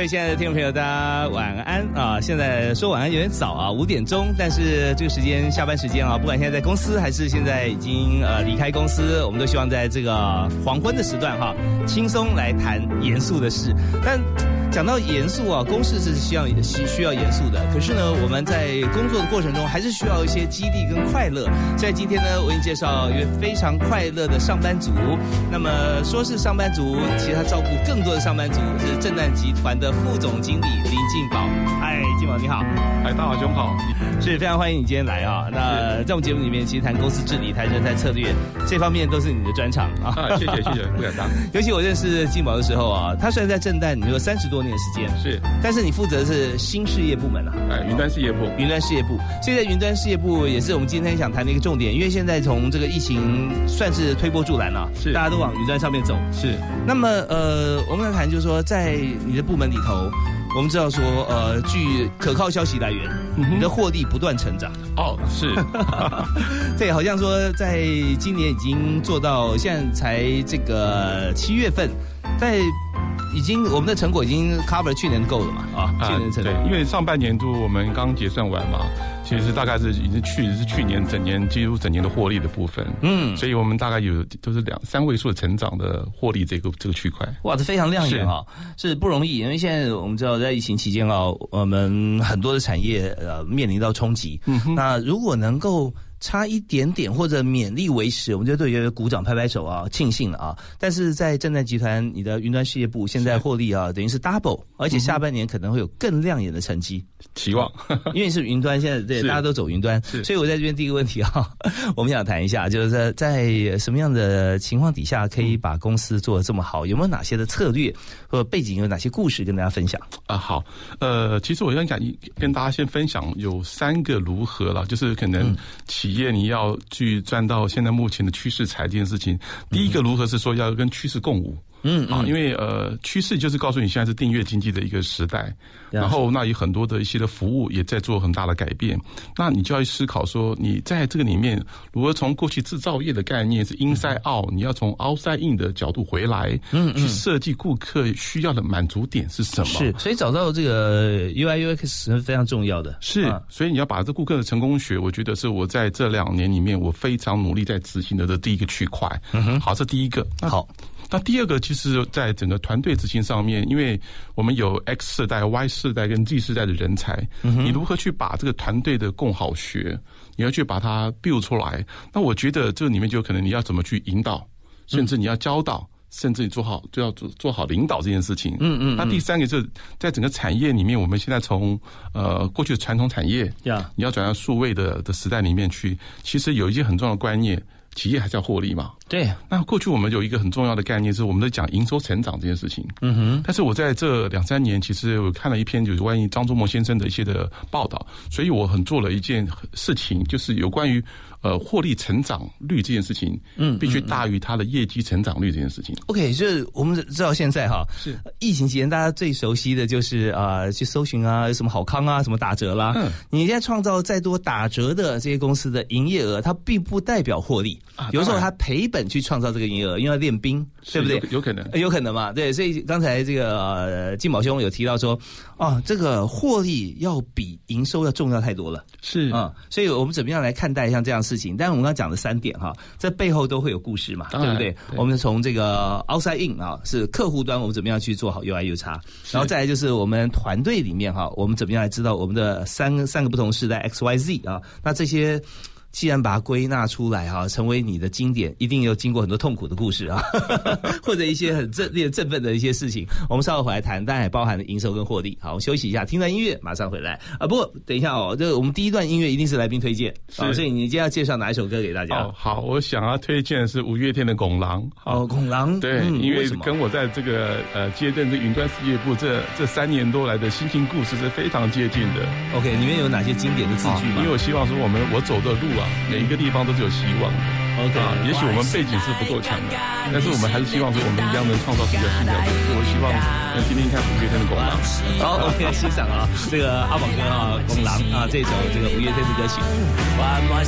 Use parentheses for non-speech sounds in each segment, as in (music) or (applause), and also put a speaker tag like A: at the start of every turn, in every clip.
A: 各位亲爱的听众朋友，大家晚安啊！现在说晚安有点早啊，五点钟，但是这个时间下班时间啊，不管现在在公司还是现在已经呃离开公司，我们都希望在这个黄昏的时段哈，轻松来谈严肃的事，但。讲到严肃啊，公事是需要需需要严肃的。可是呢，我们在工作的过程中还是需要一些激励跟快乐。在今天呢，我给你介绍一位非常快乐的上班族。那么说是上班族，其实他照顾更多的上班族，是正旦集团的副总经理林进宝。嗨，进宝你好。
B: 嗨，大华兄好。
A: 是非常欢迎你今天来啊。那在我们节目里面，其实谈公司治理、谈人才策略这方面都是你的专长
B: 啊。谢谢谢谢，不敢当。(laughs)
A: 尤其我认识进宝的时候啊，他虽然在正旦，你说三十多。年时间。
B: 是，
A: 但是你负责的是新事业部门啊，
B: 哎，云端事业部，
A: 云端事业部。现在云端事业部也是我们今天想谈的一个重点，因为现在从这个疫情算是推波助澜了，
B: 是，
A: 大家都往云端上面走，
B: 是。
A: 那么呃，我们来谈就是说，在你的部门里头，我们知道说呃，据可靠消息来源，你的获利不断成长。
B: 哦，是，(laughs)
A: 对，好像说在今年已经做到，现在才这个七月份，在。已经我们的成果已经 cover 去年够了嘛？啊，去年成
B: 对，因为上半年度我们刚结算完嘛，其实大概是已经去是去年整年几乎整年的获利的部分。嗯，所以我们大概有都是两三位数的成长的获利这个这个区块。
A: 哇，这非常亮眼啊，是不容易，因为现在我们知道在疫情期间啊，我们很多的产业呃面临到冲击。嗯，那如果能够。差一点点或者勉力维持，我们就对于鼓掌拍拍手啊，庆幸了啊！但是在正在集团，你的云端事业部现在获利啊，等于是 double，而且下半年可能会有更亮眼的成绩。
B: 期望，(laughs)
A: 因为是云端，现在对大家都走云端，所以我在这边第一个问题啊，(laughs) 我们想谈一下，就是在在什么样的情况底下可以把公司做的这么好？有没有哪些的策略或背景？有哪些故事跟大家分享？
B: 啊，好，呃，其实我想讲跟大家先分享有三个如何了，就是可能其。企业你要去赚到现在目前的趋势财这件事情，第一个如何是说要跟趋势共舞。啊，因为呃，趋势就是告诉你现在是订阅经济的一个时代，然后那有很多的一些的服务也在做很大的改变，那你就要思考说，你在这个里面如何从过去制造业的概念是 inside out，你要从 outside in 的角度回来，嗯，去设计顾客需要的满足点是什么？
A: 是，所以找到这个 UI UX 是非常重要的。
B: 是，所以你要把这顾客的成功学，我觉得是我在这两年里面我非常努力在执行的这第一个区块。嗯哼，好，这第一个。
A: 好。
B: 那第二个，其实在整个团队执行上面，因为我们有 X 世代、Y 世代跟 Z 世代的人才，你如何去把这个团队的共好学，你要去把它 build 出来？那我觉得这里面就可能你要怎么去引导，甚至你要教导，甚至你做好就要做做好领导这件事情。嗯嗯。那第三个就是在整个产业里面，我们现在从呃过去的传统产业，呀你要转到数位的的时代里面去，其实有一些很重要的观念。企业还是要获利嘛？
A: 对。
B: 那过去我们有一个很重要的概念是，我们在讲营收成长这件事情。嗯哼。但是我在这两三年，其实我看了一篇就是关于张忠谋先生的一些的报道，所以我很做了一件事情，就是有关于。呃，获利成长率这件事情，嗯，必须大于它的业绩成长率这件事情。
A: OK，就是我们知道现在哈，
B: 是
A: 疫情期间大家最熟悉的就是啊，去搜寻啊，什么好康啊，什么打折啦。嗯，你现在创造再多打折的这些公司的营业额，它并不代表获利。啊，有时候它赔本去创造这个营业额，因为要练兵，对不对？
B: 有可能，
A: 有可能嘛？对，所以刚才这个金宝兄有提到说，哦，这个获利要比营收要重要太多了。
B: 是啊，
A: 所以我们怎么样来看待像这样事情？但是我们刚刚讲的三点哈，这背后都会有故事嘛，对不对？我们从这个 outside in 啊，是客户端，我们怎么样去做好 UI U 叉，然后再来就是我们团队里面哈，我们怎么样来知道我们的三三个不同时代 X Y Z 啊？那这些
C: 既然把它归纳出来哈，成为你的经典，一定有经过很多痛苦的故事啊，(laughs) 或者一些很正烈振奋的一些事情。我们稍后回来谈，当然也包含了营收跟获利。好，我们休息一下，听段音乐，马上回来啊。不过等一下哦，这我们第一段音乐一定是来宾推荐，啊，所以你今天要介绍哪一首歌给大家？
B: 哦，好，我想要推荐的是五月天的《拱狼》。
C: 哦，《拱狼》
B: 对，因为跟我在这个呃接任这云端事业部这这三年多来的心情故事是非常接近的。
C: OK，里面有哪些经典的字句吗？
B: 因为我希望说我们我走的路啊，每一个地方都是有希望的。
C: OK，
B: 啊，也许我们背景是不够强的，但是我们还是希望说我们一样能创造出比较新的。我希望能听听看五月天的《拱狼》。
C: 好，OK，欣赏啊，这个阿宝哥啊，《拱狼》啊，这首这个五月天的歌曲。欢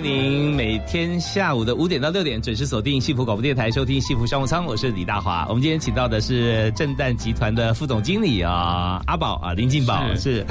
C: 迎您每天下午的五点到六点准时锁定幸福广播电台，收听幸福商务舱。我是李大华。我们今天请到的是正旦集团的副总经理啊，阿宝啊，林进宝是。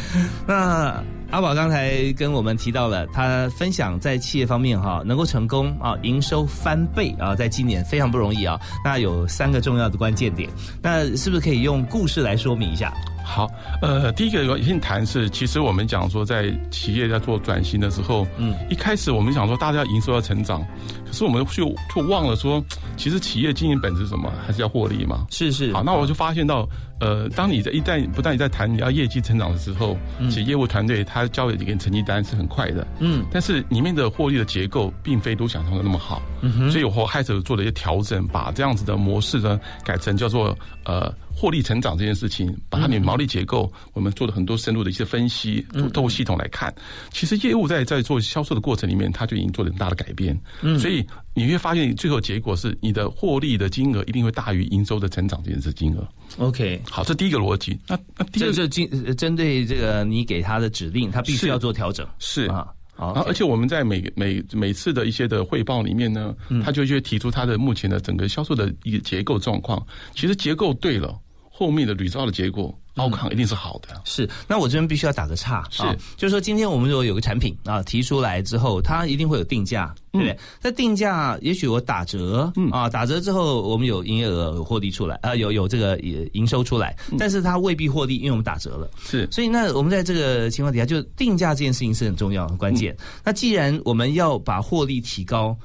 C: 那
A: 阿宝刚才跟我们提到了，他分享在企业方面哈能够成功啊，营收翻倍啊，在今年非常不容易啊。那有三个重要的关键点，那是不是可以用故事来说明一下？
B: 好，呃，第一个先谈是，其实我们讲说，在企业在做转型的时候，嗯，一开始我们想说大家营收要成长，可是我们就就忘了说，其实企业经营本质是什么，还是要获利嘛？
A: 是是。
B: 好，那我就发现到。呃，当你在一旦不但你在谈你要业绩成长的时候，其实业务团队他交给你个成绩单是很快的，嗯，但是里面的获利的结构并非都想象的那么好，嗯哼，所以我开始做了一些调整，把这样子的模式呢改成叫做呃获利成长这件事情，把它的毛利结构我们做了很多深入的一些分析，透过系统来看，其实业务在在做销售的过程里面，它就已经做了很大的改变，嗯，所以你会发现最后结果是你的获利的金额一定会大于营收的成长这件事金额。
A: OK，
B: 好，这第一个逻辑。那那第二个，
A: 这针针对这个你给他的指令，他必须要做调整。
B: 是啊，好，而且我们在每每每次的一些的汇报里面呢，他就会提出他的目前的整个销售的一个结构状况。其实结构对了，后面的屡造的结果。高抗一定是好的，
A: 是。那我这边必须要打个岔，
B: 是，
A: 就是说，今天我们如果有个产品啊提出来之后，它一定会有定价，对不对？在定价，也许我打折，嗯啊，打折之后我们有营业额有获利出来，啊，有有这个营收出来，但是它未必获利，因为我们打折了，
B: 是。
A: 所以那我们在这个情况底下，就定价这件事情是很重要、很关键。那既然我们要把获利提高。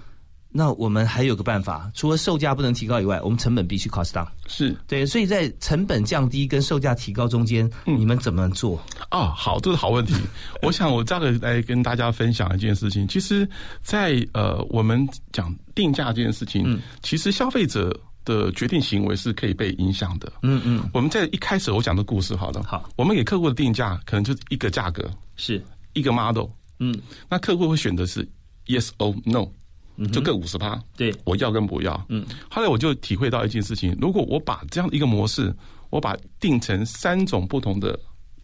A: 那我们还有个办法，除了售价不能提高以外，我们成本必须 cost down。
B: 是
A: 对，所以在成本降低跟售价提高中间，你们怎么做？
B: 哦，好，这是好问题。(laughs) 我想我这个来跟大家分享一件事情。其实，在呃，我们讲定价这件事情，嗯其实消费者的决定行为是可以被影响的。嗯嗯。我们在一开始我讲的故事，好了，
A: 好，
B: 我们给客户的定价可能就是一个价格，
A: 是
B: 一个 model。嗯，那客户会选择是 yes or no。就各五十趴，
A: 对，
B: 我要跟不要。嗯，后来我就体会到一件事情：如果我把这样一个模式，我把定成三种不同的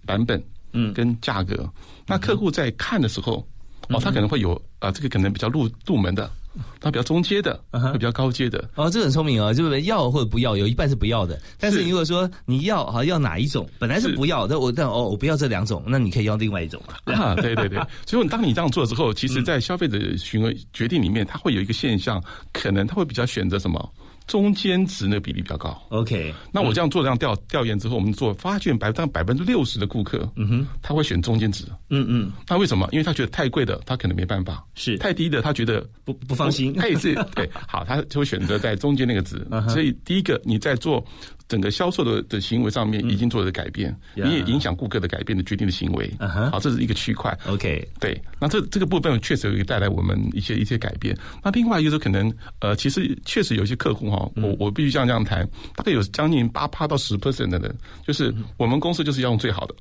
B: 版本，嗯，跟价格，那客户在看的时候，哦，他可能会有啊，这个可能比较入入门的。(laughs) 它比较中阶的，会比较高阶的。
A: 哦，这很聪明哦，就是要或者不要，有一半是不要的。但是如果说你要，好要哪一种，本来是不要，但我但哦，我不要这两种，那你可以要另外一种
B: 啊。对对对，(laughs) 所以当你这样做之后，其实，在消费者询问决定里面，他会有一个现象，可能他会比较选择什么？中间值那个比例比较高。
A: OK，
B: 那我这样做这样调调研之后，我们做发现百分百分之六十的顾客，嗯哼，他会选中间值。嗯嗯，那为什么？因为他觉得太贵的，他可能没办法；
A: 是
B: 太低的，他觉得
A: 不不放心。
B: 他也是对，好，他就会选择在中间那个值。(laughs) 所以第一个你在做。整个销售的的行为上面已经做了改变，你也影响顾客的改变的决定的行为。好，这是一个区块。
A: OK，
B: 对，那这这个部分确实会带来我们一些一些改变。那另外就是可能呃，其实确实有一些客户哈，我我必须这样这样谈，大概有将近八趴到十 percent 的人，就是我们公司就是要用最好的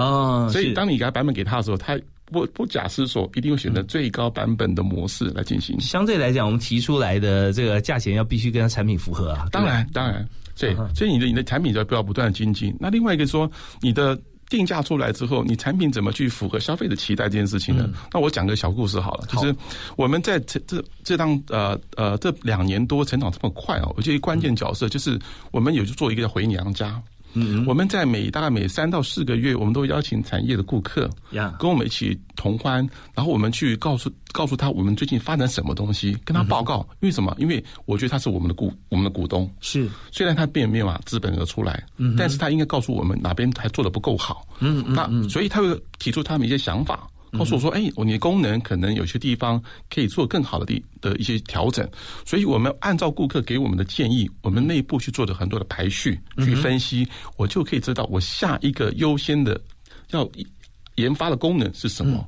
B: 啊。所以当你给版本给他的时候，他不不假思索一定会选择最高版本的模式来进行。
A: 相对来讲，我们提出来的这个价钱要必须跟他产品符合啊。
B: 当然，当然。对，所以你的你的产品就要不断的精进。那另外一个说，你的定价出来之后，你产品怎么去符合消费的期待这件事情呢？那我讲个小故事好了。就是我们在这这这当呃呃这两年多成长这么快哦，我觉得关键角色就是我们有去做一个叫回娘家。嗯，我们在每大概每三到四个月，我们都邀请产业的顾客，呀，跟我们一起同欢，然后我们去告诉告诉他我们最近发展什么东西，跟他报告。因为什么？因为我觉得他是我们的股我们的股东，
A: 是。
B: 虽然他并没有把资本额出来，嗯，但是他应该告诉我们哪边还做的不够好，嗯嗯，那所以他会提出他们一些想法。告诉我说：“哎，你的功能可能有些地方可以做更好的地的一些调整，所以我们按照顾客给我们的建议，我们内部去做的很多的排序去分析，我就可以知道我下一个优先的要研发的功能是什么。”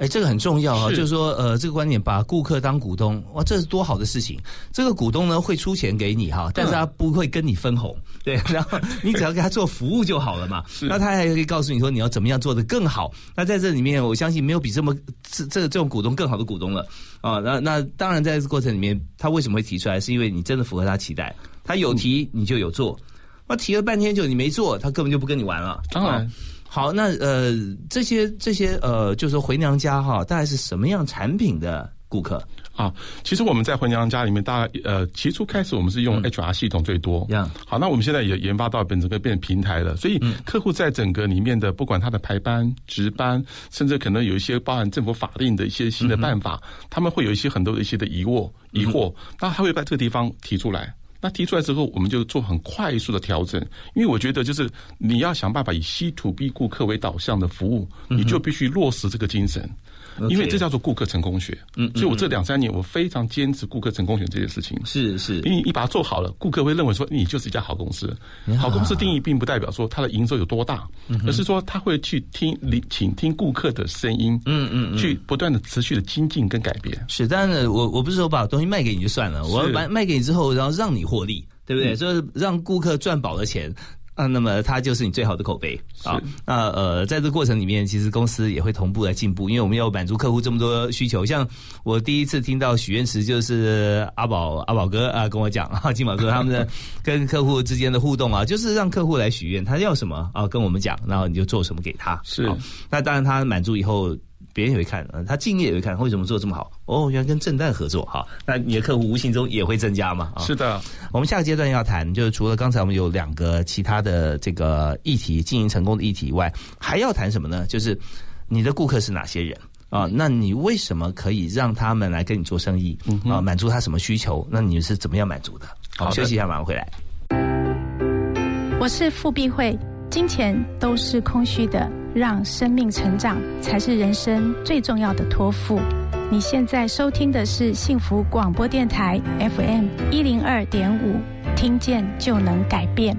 A: 哎，这个很重要啊，就是说，呃，这个观点把顾客当股东，哇，这是多好的事情。这个股东呢会出钱给你哈，但是他不会跟你分红，对，(laughs) 然后你只要给他做服务就好了嘛。(laughs) 那他还可以告诉你说你要怎么样做的更好。那在这里面，我相信没有比这么这这这种股东更好的股东了啊。那那当然，在这过程里面，他为什么会提出来？是因为你真的符合他期待，他有提你就有做，那提了半天就你没做，他根本就不跟你玩了。
B: 当然。
A: 好，那呃，这些这些呃，就是回娘家哈，大概是什么样产品的顾客？
B: 啊，其实我们在回娘家里面，大概呃，起初开始我们是用 HR 系统最多。好，那我们现在也研发到本整个变成平台了，所以
A: 嗯
B: 客户在整个里面的，不管他的排班、值班，甚至可能有一些包含政府法令的一些新的办法，他们会有一些很多的一些的疑惑疑惑，那他会在这个地方提出来。那提出来之后，我们就做很快速的调整，因为我觉得就是你要想办法以 C to B 顾客为导向的服务，你就必须落实这个精神。因为这叫做顾客成功学，嗯，所以我这两三年我非常坚持顾客成功学这件事情。
A: 是是
B: 因为你把它做好了，顾客会认为说你就是一家好公司。好公司定义并不代表说它的营收有多大，而是说他会去听聆倾听顾客的声音，嗯嗯，去不断的持续的精进跟改变。
A: 是，当然呢，我我不是说把东西卖给你就算了，我要把卖给你之后，然后让你获利，对不对？就是让顾客赚饱了钱。啊，那么它就是你最好的口碑啊。那呃，在这个过程里面，其实公司也会同步来进步，因为我们要满足客户这么多需求。像我第一次听到许愿池，就是阿宝阿宝哥啊跟我讲啊，金宝哥他们的 (laughs) 跟客户之间的互动啊，就是让客户来许愿，他要什么啊，跟我们讲，然后你就做什么给他。
B: 是
A: 那当然他满足以后。别人也会看，嗯他敬业也会看，为什么做这么好？哦，原来跟正旦合作，哈，那你的客户无形中也会增加嘛？啊，
B: 是的，
A: 我们下个阶段要谈，就是除了刚才我们有两个其他的这个议题，经营成功的议题以外，还要谈什么呢？就是你的顾客是哪些人啊？那你为什么可以让他们来跟你做生意啊？满足他什么需求？那你是怎么样满足的？好，休息一下，马上回来。
D: 我是傅碧慧，金钱都是空虚的，让生命成长才是人生最重要的托付。你现在收听的是幸福广播电台 FM 一零二点五，听见就能改变。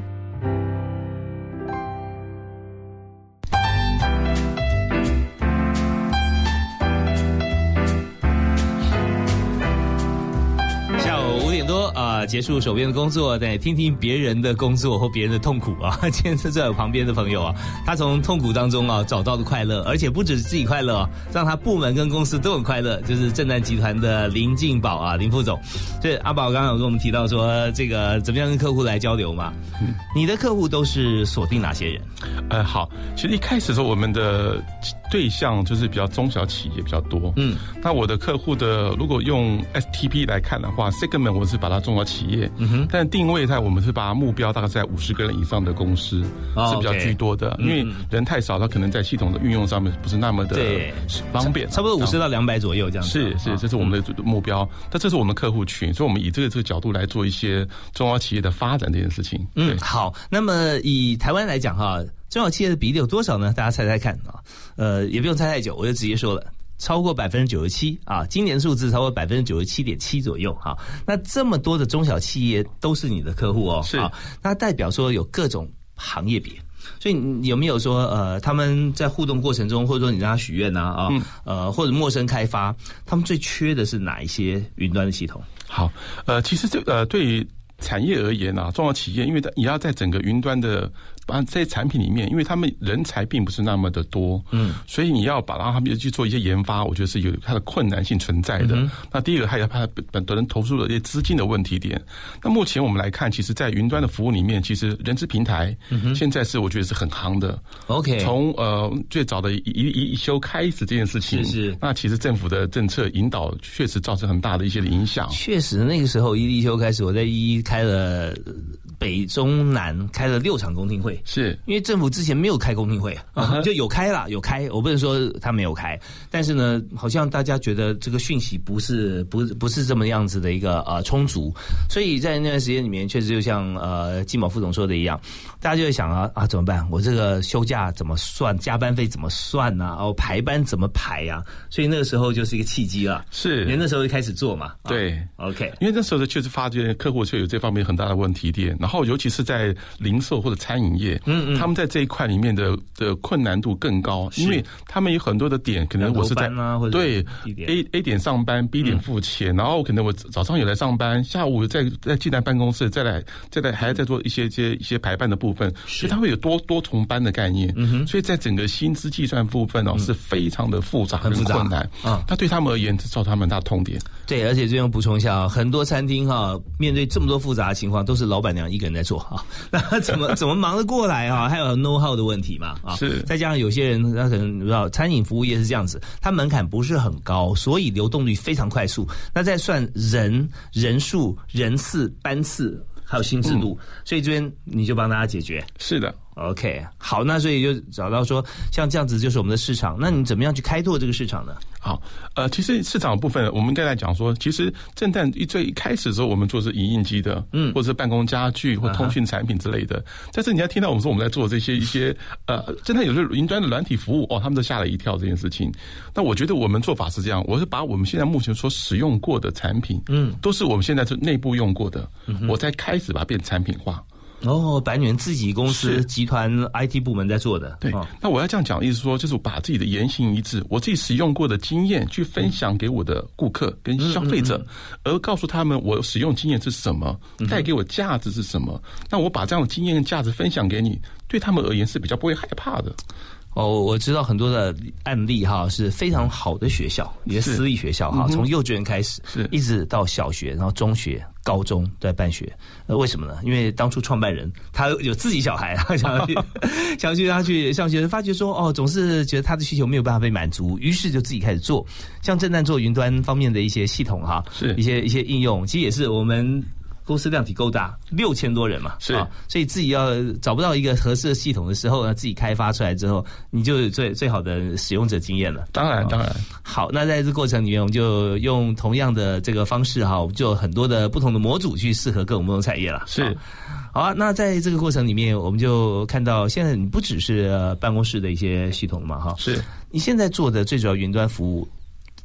A: 结束手边的工作，再听听别人的工作或别人的痛苦啊。(laughs) 今天是在我旁边的朋友啊，他从痛苦当中啊找到了快乐，而且不止自己快乐、哦，让他部门跟公司都很快乐。就是正南集团的林进宝啊，林副总。对，阿宝刚刚有跟我们提到说，这个怎么样跟客户来交流嘛？你的客户都是锁定哪些人？
B: 呃，好，其实一开始的时候，我们的对象就是比较中小企业比较多。
A: 嗯，
B: 那我的客户的如果用 STP 来看的话，segment 我是把它中小企业，嗯哼，但定位在我们是把目标大概在五十个人以上的公司、
A: 哦
B: 是比较居多的，因为人太少，它可能在系统的运用上面不是那么的方便，
A: 差不多五十到两百左右这样。
B: 是是，这是我们的目标，但这是我们客户群，所以我们以这个这个角度来做一些中小企业的发展这件事情。
A: 嗯，好。那么以台湾来讲哈，中小企业的比例有多少呢？大家猜猜看啊。呃，也不用猜太久，我就直接说了。超过百分之九十七啊，今年数字超过百分之九十七点七左右哈、那这么多的中小企业都是你的客户哦，
B: 是
A: 啊，那代表说有各种行业别。所以你有没有说，呃，他们在互动过程中，或者说你让他许愿呐，啊，呃，或者陌生开发，他们最缺的是哪一些云端的系统？
B: 好，呃，其实这呃，对于产业而言啊，中小企业，因为你要在整个云端的把这些产品里面，因为他们人才并不是那么的多，嗯，所以你要把让他们去做一些研发，我觉得是有它的困难性存在的。那第一个还有怕本本人投入的一些资金的问题点。那目前我们来看，其实，在云端的服务里面，其实人资平台现在是我觉得是很夯的。
A: OK，
B: 从呃最早的一一一一休开始这件事情，
A: 是是
B: 那其实政府的政策引导确实造成很大的一些的影响。
A: 确实，那个时候一一休开始，我在一一开了呃北中南开了六场公听会，
B: 是。
A: 因为政府之前没有开公听会啊，(laughs) 就有开了，有开，我不能说他没有开，但是呢，好像大家觉得这个讯息不是不是不是这么样子的一个呃充足，所以在那段时间里面，确实就像呃金宝副总说的一样，大家就会想啊啊怎么办？我这个休假怎么算？加班费怎么算呢、哦，排班怎么排呀、所以那个时候就是一个契机了，
B: 是。
A: 因为那时候就开始做嘛。啊
B: 对。
A: OK，
B: 因为那时候确实发觉客户却有这方面很大的问题点，然后尤其是在零售或者餐饮业，嗯嗯，他们在这一块里面的的困难度更高，因为他们有很多的点，可能我是在对 A A 点上班，B 点付钱，然后可能我早上有来上班，下午再再进来办公室，再来再来还要再做一些一些一些排班的部分，所以它会有多多重班的概念，嗯所以在整个薪资计算部分哦是非常的复杂
A: 很
B: 困难。
A: 啊。
B: 那对他们而言，这造成他们很大的痛点。
A: 对，而且这边补充一下啊，很多餐厅哈，面对这么多复杂的情况，都是老板娘一个人在做啊，(laughs) 那怎么 (laughs) 怎么忙得过来啊？还有 know how 的问题嘛啊？
B: 是，
A: 再加上有些人他可能不知道，餐饮服务业是这样子，它门槛不是很高，所以流动率非常快速。那再算人人数、人次、班次，还有新制度，所以这边你就帮大家解决。
B: 是的。
A: OK，好，那所以就找到说，像这样子就是我们的市场。那你怎么样去开拓这个市场呢？
B: 好，呃，其实市场部分，我们应该来讲说，其实正旦一最一开始的时候，我们做是影印机的，嗯，或者是办公家具或通讯产品之类的。但是你要听到我们说我们在做这些 (laughs) 一些，呃，正旦有些云端的软体服务，哦，他们都吓了一跳这件事情。那我觉得我们做法是这样，我是把我们现在目前所使用过的产品，嗯，都是我们现在是内部用过的，我才开始把它变产品化。
A: 哦，白女人自己公司集团 IT 部门在做的。
B: 对，那我要这样讲，意思说就是把自己的言行一致，我自己使用过的经验去分享给我的顾客跟消费者，而告诉他们我使用经验是什么，带给我价值是什么。那我把这样的经验跟价值分享给你，对他们而言是比较不会害怕的。
A: 哦，我知道很多的案例哈，是非常好的学校，一些私立学校哈，从幼稚园开始，
B: 是
A: 一直到小学，然后中学、高中都在办学。呃，为什么呢？因为当初创办人他有自己小孩啊，(laughs) 想要去 (laughs) 想要去他去上学，发觉说哦，总是觉得他的需求没有办法被满足，于是就自己开始做，像正在做云端方面的一些系统哈，
B: 是
A: 一些一些应用，其实也是我们。公司量体够大，六千多人嘛，
B: 是
A: 啊，所以自己要找不到一个合适的系统的时候呢，自己开发出来之后，你就最最好的使用者经验了。
B: 当然，当然。
A: 好，那在这过程里面，我们就用同样的这个方式哈，我们就很多的不同的模组去适合各种不同产业了。
B: 是，
A: 好啊。那在这个过程里面，我们就看到现在你不只是办公室的一些系统嘛，哈，
B: 是
A: 你现在做的最主要云端服务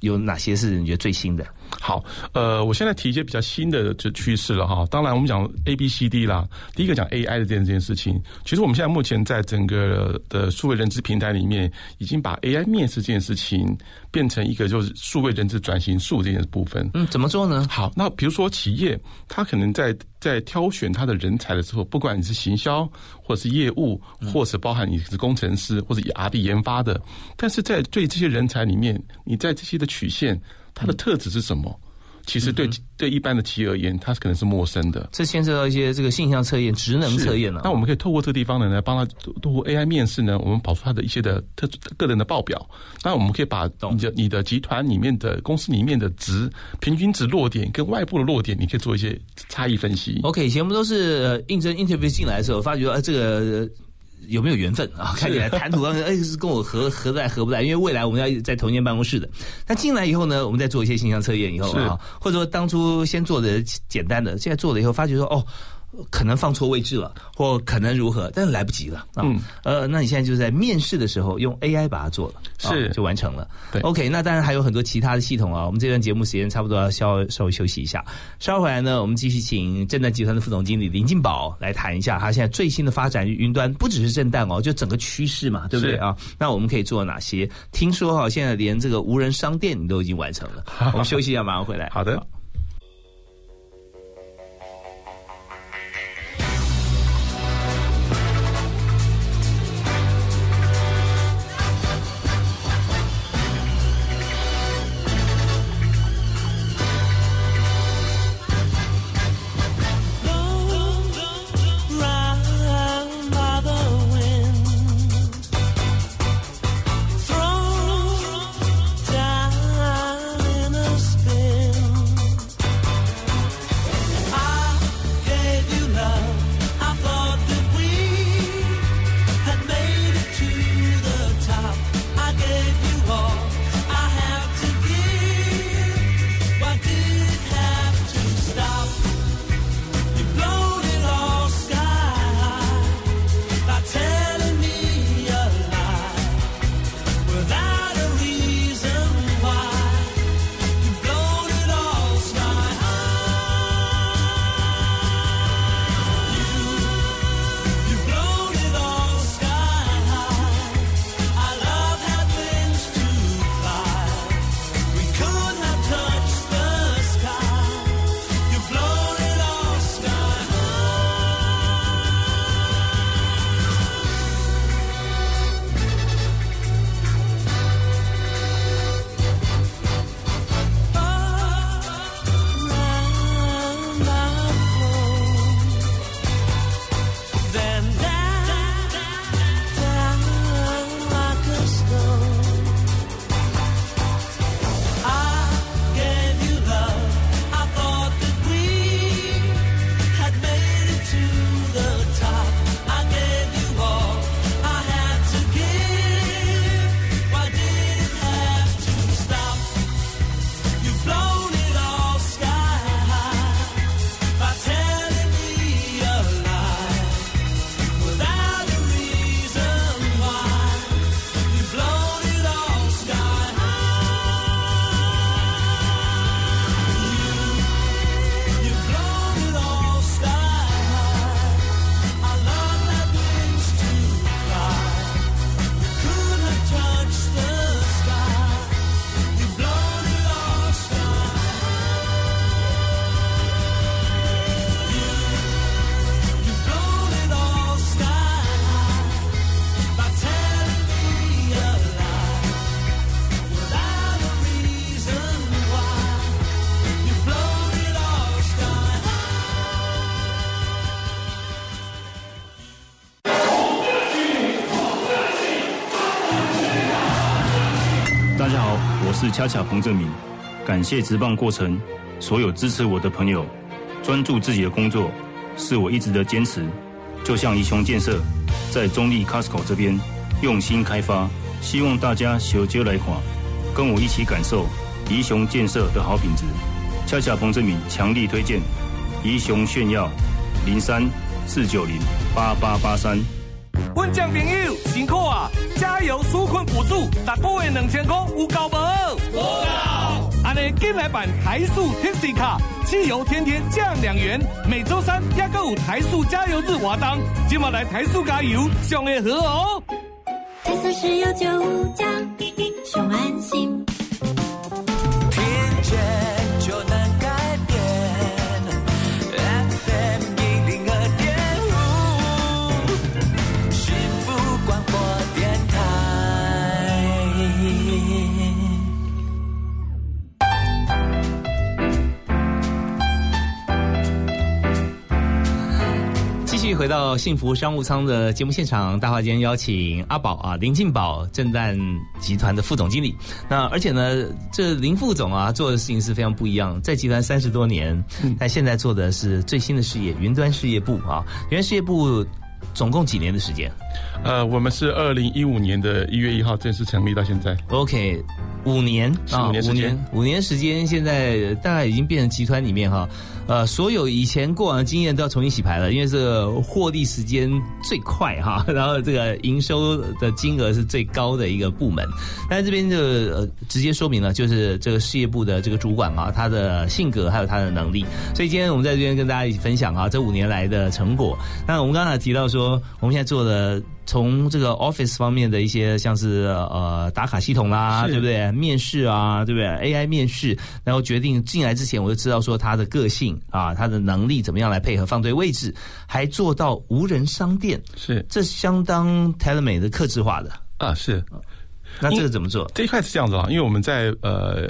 A: 有哪些是你觉得最新的？
B: 好，呃，我现在提一些比较新的这趋势了哈。当然，我们讲 A B C D 啦，第一个讲 AI 的这件这件事情。其实我们现在目前在整个的数位人资平台里面，已经把 AI 面试这件事情变成一个就是数位人资转型术这件部分。
A: 嗯，怎么做呢？
B: 好，那比如说企业，它可能在在挑选它的人才的时候，不管你是行销，或者是业务，或是包含你是工程师或者 R&D 研发的，但是在对这些人才里面，你在这些的曲线。它的特质是什么？其实对对一般的企业而言，它可能是陌生的。
A: 这牵涉到一些这个性向测验、职能测验了。
B: 那我们可以透过这个地方呢，来帮他通过 AI 面试呢，我们跑出他的一些的特个人的报表。那我们可以把你的你的集团里面的公司里面的值平均值落点跟外部的落点，你可以做一些差异分析。
A: OK，以前我们都是应征 interview 进来的时候，发觉呃这个。有没有缘分啊？看起来谈吐当中，哎，是跟我合合得来合不来？因为未来我们要在同一间办公室的。那进来以后呢，我们再做一些形象测验以后啊，或者说当初先做的简单的，现在做了以后发觉说哦。可能放错位置了，或可能如何，但是来不及了啊。呃，那你现在就是在面试的时候用 AI 把它做了，
B: 是
A: 就完成了。
B: 对
A: ，OK。那当然还有很多其他的系统啊。我们这段节目时间差不多要稍稍微休息一下，稍后回来呢，我们继续请正旦集团的副总经理林进宝来谈一下他现在最新的发展云端，不只是震旦哦，就整个趋势嘛，对不对啊？那我们可以做哪些？听说哈，现在连这个无人商店你都已经完成了。(laughs) 我们休息一下，马上回来。
B: 好的。
E: 恰恰彭正明，感谢直棒过程所有支持我的朋友，专注自己的工作是我一直的坚持。就像宜雄建设在中立 Costco 这边用心开发，希望大家小酒来款，跟我一起感受宜雄建设的好品质。恰恰彭正明强力推荐宜雄炫耀零三四九零八八八三。
F: 温江朋友辛苦啊！加油纾困补助，达个月两千块有够无？有够！安尼，今来办台塑 Taxi 卡，汽油天天降两元。每周三也个有台塑加油日活动，今晚来台塑加油，上会好哦。
C: 台塑石油九五加，上安心。
A: 回到幸福商务舱的节目现场，大话间邀请阿宝啊，林进宝，正旦集团的副总经理。那而且呢，这林副总啊，做的事情是非常不一样，在集团三十多年，但现在做的是最新的事业——云端事业部啊。云端事业部总共几年的时间？
B: 呃，我们是二零一五年的一月一号正式成立到现在。
A: OK，五年
B: 啊，五
A: 年，五年时间，现在大概已经变成集团里面哈。呃，所有以前过往的经验都要重新洗牌了，因为是获利时间最快哈，(laughs) 然后这个营收的金额是最高的一个部门。但这边就呃直接说明了，就是这个事业部的这个主管啊，他的性格还有他的能力。所以今天我们在这边跟大家一起分享啊，这五年来的成果。那我们刚才提到说，我们现在做的。从这个 Office 方面的一些，像是呃打卡系统啦，对不对？面试啊，对不对？AI 面试，然后决定进来之前，我就知道说他的个性啊，他的能力怎么样来配合放对位置，还做到无人商店，
B: 是
A: 这相当 teleme 的克制化的
B: 啊，是。
A: 那这个怎么做？
B: 这一块是这样子啊，因为我们在呃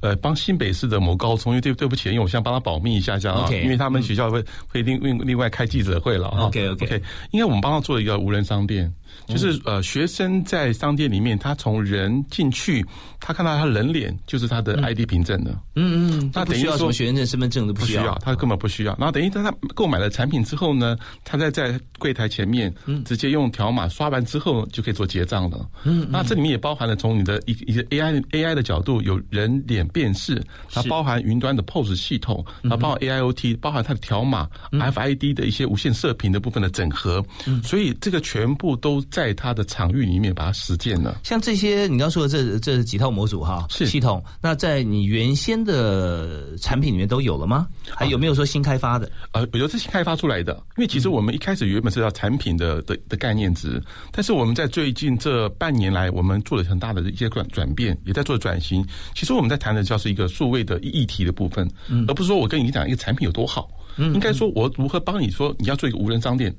B: 呃帮新北市的某高中，因为对对不起，因为我想帮他保密一下这样啊，因为他们学校会会另另另外开记者会了啊。
A: OK OK，
B: 应该我们帮他做一个无人商店。就是呃，学生在商店里面，他从人进去，他看到他人脸，就是他的 ID 凭证的。
A: 嗯嗯，那等于说学生证、身份证都不需要，
B: 他根本不需要。然后等于在他购买了产品之后呢，他在在柜台前面，直接用条码刷完之后就可以做结账了。嗯，那这里面也包含了从你的一一个 AI AI 的角度，有人脸辨识，它包含云端的 POS 系统，它包含 AIoT，包含它的条码 FID 的一些无线射频的部分的整合。所以这个全部都。在它的场域里面把它实践了，
A: 像这些你刚说的这这几套模组哈，
B: 是
A: 系统，那在你原先的产品里面都有了吗？还有没有说新开发的？
B: 呃，我觉得是新开发出来的，因为其实我们一开始原本是要产品的的的概念值，但是我们在最近这半年来，我们做了很大的一些转转变，也在做转型。其实我们在谈的就是一个数位的议题的部分，而不是说我跟你讲一个产品有多好，应该说我如何帮你说你要做一个无人商店，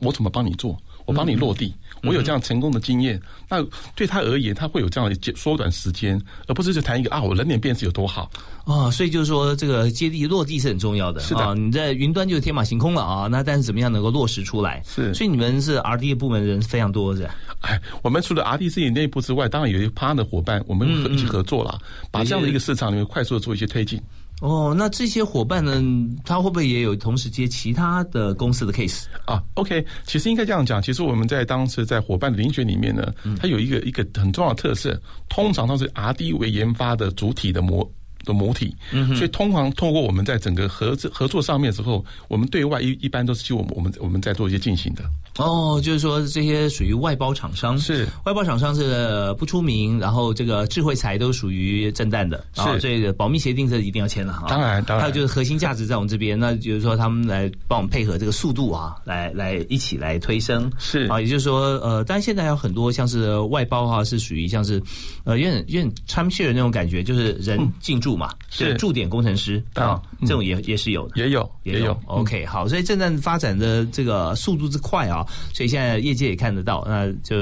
B: 我怎么帮你做？我帮你落地，我有这样成功的经验，那对他而言，他会有这样的缩短时间，而不是就谈一个啊，我人脸辨识有多好
A: 啊。所以就是说，这个接地落地是很重要的。
B: 是的，
A: 你在云端就是天马行空了啊。那但是怎么样能够落实出来？
B: 是，
A: 所以你们是 R D 部门人非常多，是
B: 哎，我们除了 R D 自己内部之外，当然有一些 partner 伙伴，我们一起合作了，把这样的一个市场里面快速的做一些推进。
A: 哦，那这些伙伴呢？他会不会也有同时接其他的公司的 case
B: 啊？OK，其实应该这样讲，其实我们在当时在伙伴的遴选里面呢，它有一个一个很重要的特色，通常都是 R&D 为研发的主体的模。的母体，所以通常通过我们在整个合作合作上面之后，我们对外一一般都是就我们我们我们在做一些进行的。
A: 哦，就是说这些属于外包厂商，
B: 是。
A: 外包厂商是不出名，然后这个智慧财都属于正旦的，
B: 是。
A: 这个保密协定是一定要签了哈。
B: 当然，当然，
A: 还有就是核心价值在我们这边，那就是说他们来帮我们配合这个速度啊，来来一起来推升，
B: 是。
A: 啊，也就是说呃，但现在有很多像是外包哈，是属于像是呃有点有点 time share 那种感觉，就是人进驻嘛，
B: 是。
A: 驻点工程师啊，这种也也是有的，
B: 也有也有。
A: OK，好，所以正旦发展的这个速度之快啊，所以现在业界也看得到。那就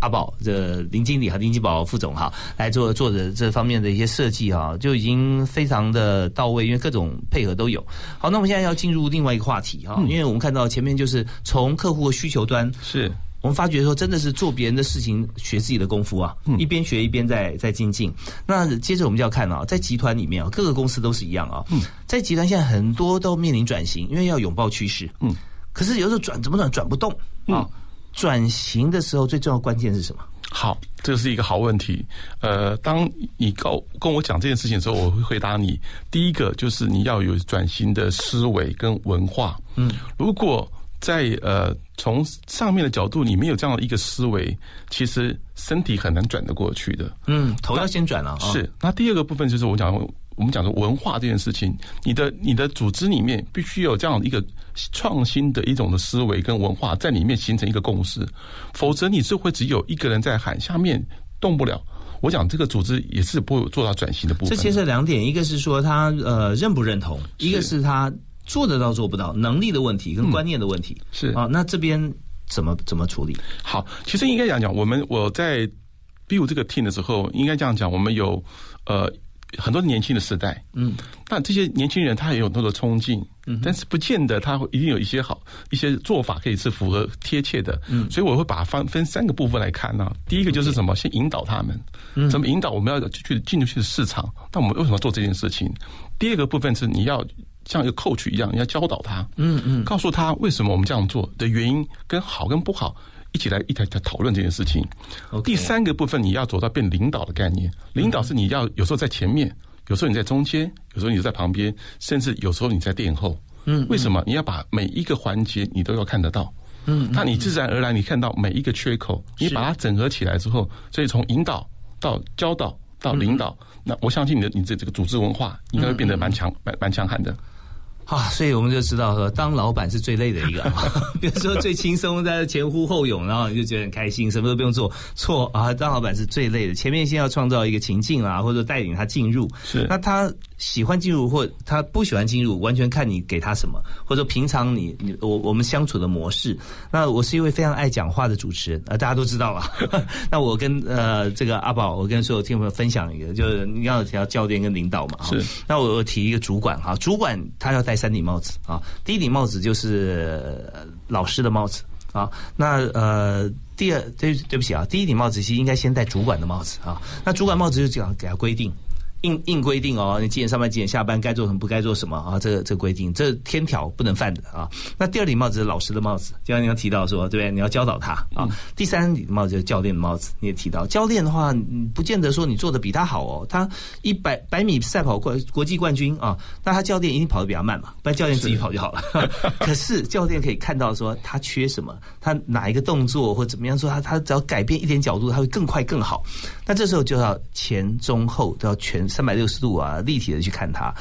A: 阿宝这林经理和林金宝副总哈来做做的这方面的一些设计啊，就已经非常的到位，因为各种配合都有。好，那我们现在要进入另外一个话题哈，因为我们看到前面就是从客户的需求端
B: 是。
A: 我们发觉说，真的是做别人的事情，学自己的功夫啊，一边学一边在在精进。那接着我们就要看啊，在集团里面啊，各个公司都是一样啊。在集团现在很多都面临转型，因为要拥抱趋势。嗯，可是有时候转怎么转转不动啊？转型的时候最重要关键是什么？
B: 好，这是一个好问题。呃，当你告跟我讲这件事情的时候，我会回答你。第一个就是你要有转型的思维跟文化。嗯，如果在呃从上面的角度你没有这样的一个思维，其实身体很难转得过去的。
A: 嗯，头要先转了。
B: 是。那第二个部分就是我讲。我们讲的文化这件事情，你的你的组织里面必须有这样一个创新的一种的思维跟文化在里面形成一个共识，否则你是会只有一个人在喊，下面动不了。我讲这个组织也是不会做到转型的部分。
A: 这牵涉两点，一个是说他呃认不认同，一个是他做得到做不到，能力的问题跟观念的问题。
B: 是
A: 啊，那这边怎么怎么处理？
B: 好，其实应该讲讲，我们我在 build 这个 team 的时候，应该这样讲，我们有呃。很多年轻的时代，嗯，那这些年轻人他也有很多的冲劲，嗯，但是不见得他会一定有一些好一些做法可以是符合贴切的，嗯，所以我会把它分分三个部分来看呢。第一个就是什么，先引导他们，嗯，怎么引导我们要去进入去的市场？那我们为什么做这件事情？第二个部分是你要像一个 coach 一样，你要教导他，嗯嗯，告诉他为什么我们这样做的原因跟好跟不好。一起来一台台讨论这件事情。第三个部分，你要走到变领导的概念。领导是你要有时候在前面，有时候你在中间，有时候你在旁边，甚至有时候你在殿后。嗯，为什么？你要把每一个环节你都要看得到。嗯，那你自然而然你看到每一个缺口，你把它整合起来之后，所以从引导到教导到领导，那我相信你的你这这个组织文化应该会变得蛮强蛮蛮强悍的。
A: 啊，所以我们就知道说，当老板是最累的一个。(laughs) 比如说最轻松，在前呼后拥，然后你就觉得很开心，什么都不用做。错啊，当老板是最累的。前面先要创造一个情境啊，或者带领他进入。
B: 是，
A: 那他喜欢进入或他不喜欢进入，完全看你给他什么，或者平常你你我我们相处的模式。那我是一位非常爱讲话的主持人，呃，大家都知道了。(laughs) 那我跟呃这个阿宝，我跟所有听众朋友分享一个，就是你要提到教练跟领导嘛。
B: 是，
A: 那我提一个主管哈，主管他要戴。三顶帽子啊，第一顶帽子就是老师的帽子啊。那呃，第二对对不起啊，第一顶帽子其实应该先戴主管的帽子啊。那主管帽子就这样给他规定。硬硬规定哦，你几点上班，几点下班，该做什么，不该做什么啊？这个这个规定，这天条不能犯的啊。那第二顶帽子是老师的帽子，就像你刚提到说，对不对？你要教导他啊。第三顶帽子就是教练的帽子，你也提到，教练的话，不见得说你做的比他好哦。他一百百米赛跑冠国际冠军啊，那他教练一定跑得比较慢嘛，不然教练自己跑就好了。(laughs) 可是教练可以看到说他缺什么，他哪一个动作或怎么样说，他他只要改变一点角度，他会更快更好。那这时候就要前中后都要全。三百六十度啊，立体的去看它，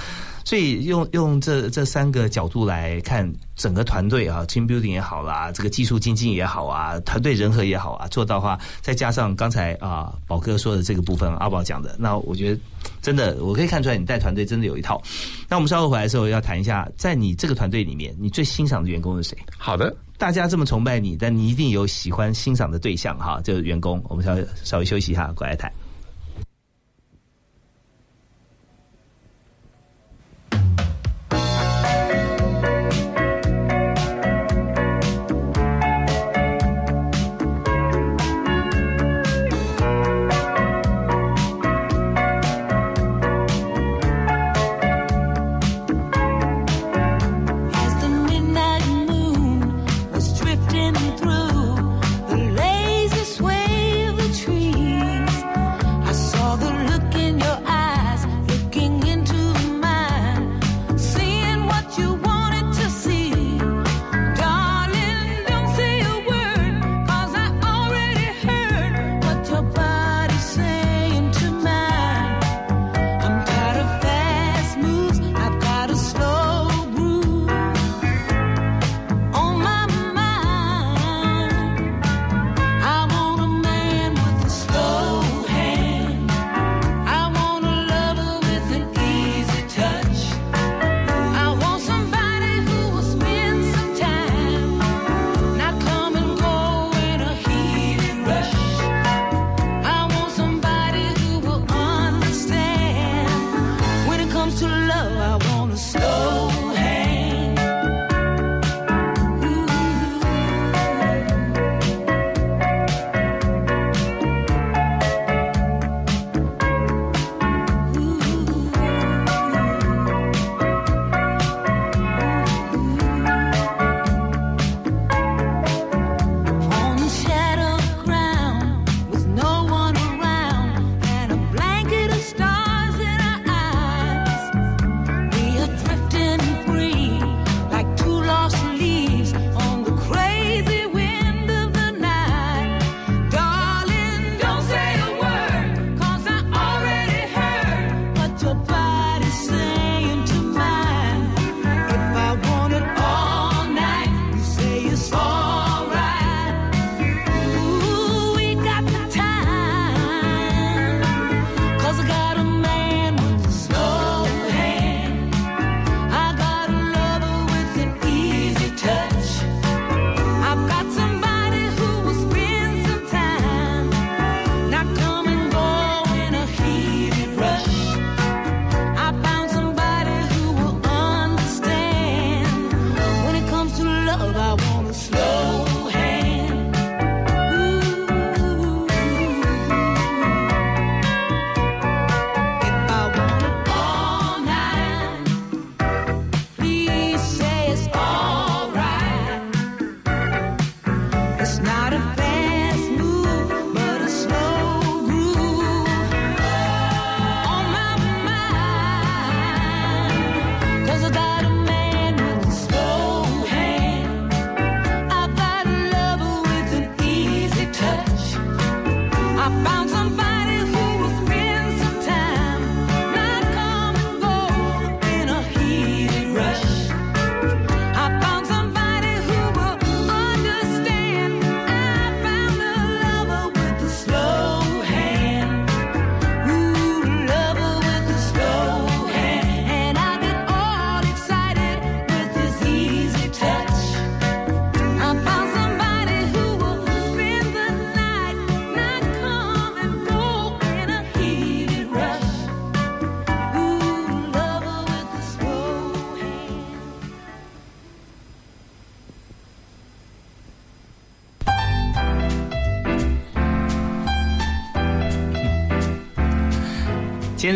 A: 所以用用这这三个角度来看整个团队啊，team building 也好啦，这个技术精进也好啊，团队人和也好啊，做到话，再加上刚才啊宝哥说的这个部分，阿宝讲的，那我觉得真的我可以看出来，你带团队真的有一套。那我们稍后回来的时候要谈一下，在你这个团队里面，你最欣赏的员工是谁？
B: 好的，
A: 大家这么崇拜你，但你一定有喜欢欣赏的对象哈，就是员工。我们稍稍微休息一下，过来谈。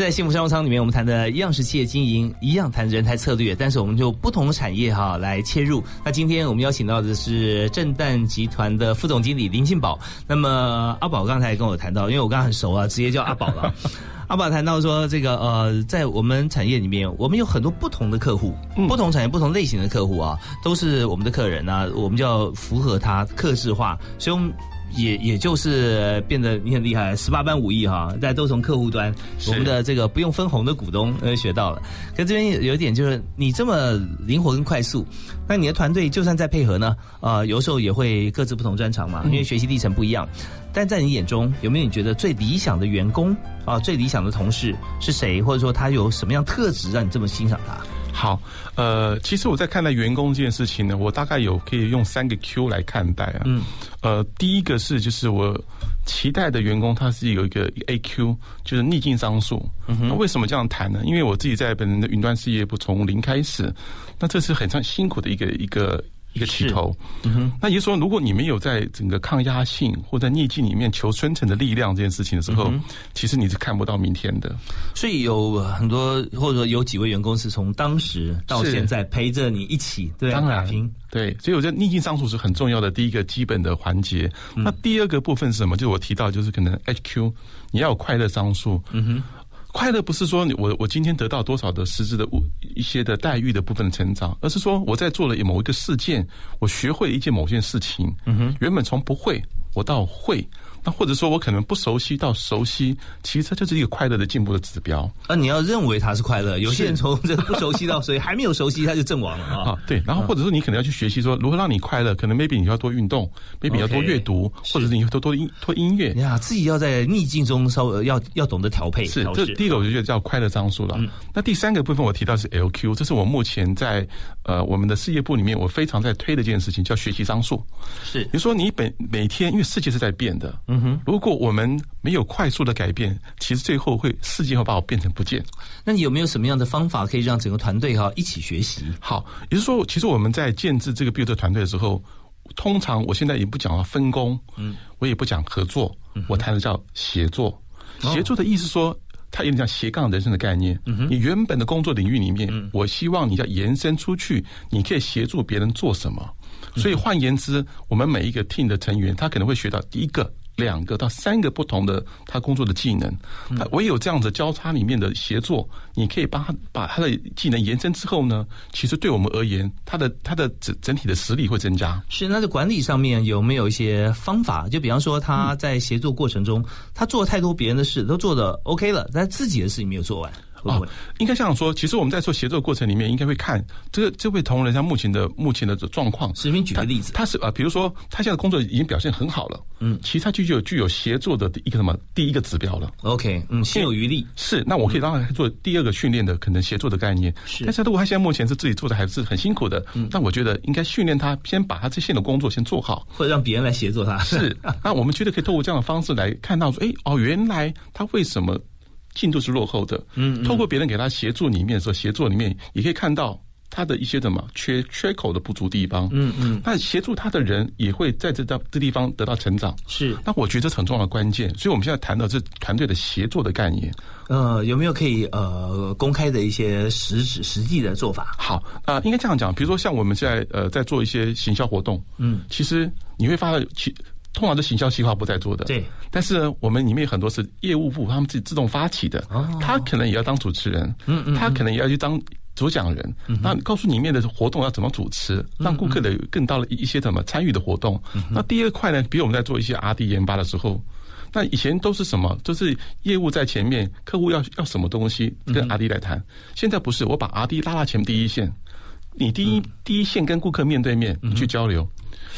A: 在幸福商务舱里面，我们谈的一样是企业经营，一样谈人才策略，但是我们就不同的产业哈来切入。那今天我们邀请到的是正旦集团的副总经理林庆宝。那么阿宝刚才跟我谈到，因为我刚刚很熟啊，直接叫阿宝了。(laughs) 阿宝谈到说，这个呃，在我们产业里面，我们有很多不同的客户，不同产业、不同类型的客户啊，都是我们的客人啊，我们就要符合他客制化，所以我们。也也就是变得你很厉害，十八般武艺哈，大家都从客户端，我们的这个不用分红的股东呃学到了。可这边有一点就是你这么灵活跟快速，那你的团队就算再配合呢，啊，有时候也会各自不同专长嘛，因为学习历程不一样。但在你眼中，有没有你觉得最理想的员工啊，最理想的同事是谁，或者说他有什么样特质让你这么欣赏他？
B: 好，呃，其实我在看待员工这件事情呢，我大概有可以用三个 Q 来看待啊。嗯。呃，第一个是就是我期待的员工，他是有一个 A Q，就是逆境商数。嗯哼。那为什么这样谈呢？因为我自己在本人的云端事业部从零开始，那这是很常辛苦的一个一个。一个起头，嗯哼，那也就是说，如果你没有在整个抗压性或在逆境里面求生存的力量这件事情的时候，其实你是看不到明天的。
A: 所以有很多或者说有几位员工是从当时到现在陪着你一起，对，
B: 当然，对，所以我觉得逆境上诉是很重要的第一个基本的环节。那第二个部分是什么？就是我提到，就是可能 HQ 你要有快乐上诉，嗯哼。快乐不是说你我我今天得到多少的实质的物一些的待遇的部分的成长，而是说我在做了某一个事件，我学会一件某件事情，嗯哼，原本从不会我到会。那或者说我可能不熟悉到熟悉，其实它就是一个快乐的进步的指标。
A: 啊你要认为它是快乐，有些人从这个不熟悉到所以还没有熟悉他就阵亡了 (laughs) 啊。
B: 对，然后或者说你可能要去学习说如何让你快乐，可能 maybe 你要多运动，maybe 要多阅读，或者是你多多音多音乐。
A: 呀，自己要在逆境中稍微要要懂得调配。
B: 是，这第一个我就觉得叫快乐张数了。那第三个部分我提到是 LQ，这是我目前在呃我们的事业部里面我非常在推的一件事情，叫学习张数。
A: 是，
B: 你说你本每天因为世界是在变的，嗯哼，如果我我们没有快速的改变，其实最后会世界会把我变成不见。
A: 那你有没有什么样的方法可以让整个团队哈一起学习？
B: 好，也就是说，其实我们在建制这个 build 团队的时候，通常我现在也不讲分工，嗯，我也不讲合作，我谈的叫协作。协作的意思说，它有点像斜杠人生的概念。你原本的工作领域里面，我希望你要延伸出去，你可以协助别人做什么。所以换言之，我们每一个 team 的成员，他可能会学到第一个。两个到三个不同的他工作的技能，唯有这样子交叉里面的协作，你可以帮他把他的技能延伸之后呢，其实对我们而言，他的他的整整体的实力会增加。
A: 是，那在管理上面有没有一些方法？就比方说他在协作过程中，他做太多别人的事都做的 OK 了，但自己的事情没有做完。
B: 哦，应该这样说。其实我们在做协作过程里面，应该会看这个这位同仁他目前的目前的状况。
A: 随便举个例子，
B: 他是啊，比如说他现在工作已经表现很好了，嗯，其实他就具有具有协作的一个什么第一个指标了。
A: OK，嗯，心有余力
B: 是。那我可以让他做第二个训练的可能协作的概念。是。但是如果他现在目前是自己做的还是很辛苦的，嗯，那我觉得应该训练他先把他这线的工作先做好，
A: 或者让别人来协作他。
B: 是。(laughs) 那我们觉得可以透过这样的方式来看到说，哎，哦，原来他为什么？进度是落后的，嗯，透过别人给他协助里面的时候，协作里面也可以看到他的一些什么缺缺口的不足地方，嗯嗯，那协助他的人也会在这这地方得到成长，
A: 是。
B: 那我觉得这很重要的关键，所以我们现在谈到这团队的协作的概念，
A: 呃，有没有可以呃公开的一些实质实际的做法？
B: 好啊，应该这样讲，比如说像我们现在呃在做一些行销活动，嗯，其实你会发现其。通常是行销计划部在做的，
A: 对。
B: 但是呢，我们里面很多是业务部他们自己自动发起的，他可能也要当主持人，嗯嗯，他可能也要去当主讲人，那告诉里面的活动要怎么主持，让顾客的更大的一些怎么参与的活动。那第二块呢，比如我们在做一些 R D 研发的时候，那以前都是什么？就是业务在前面，客户要要什么东西跟 R D 来谈。现在不是，我把 R D 拉到前第一线，你第一第一线跟顾客面对面去交流，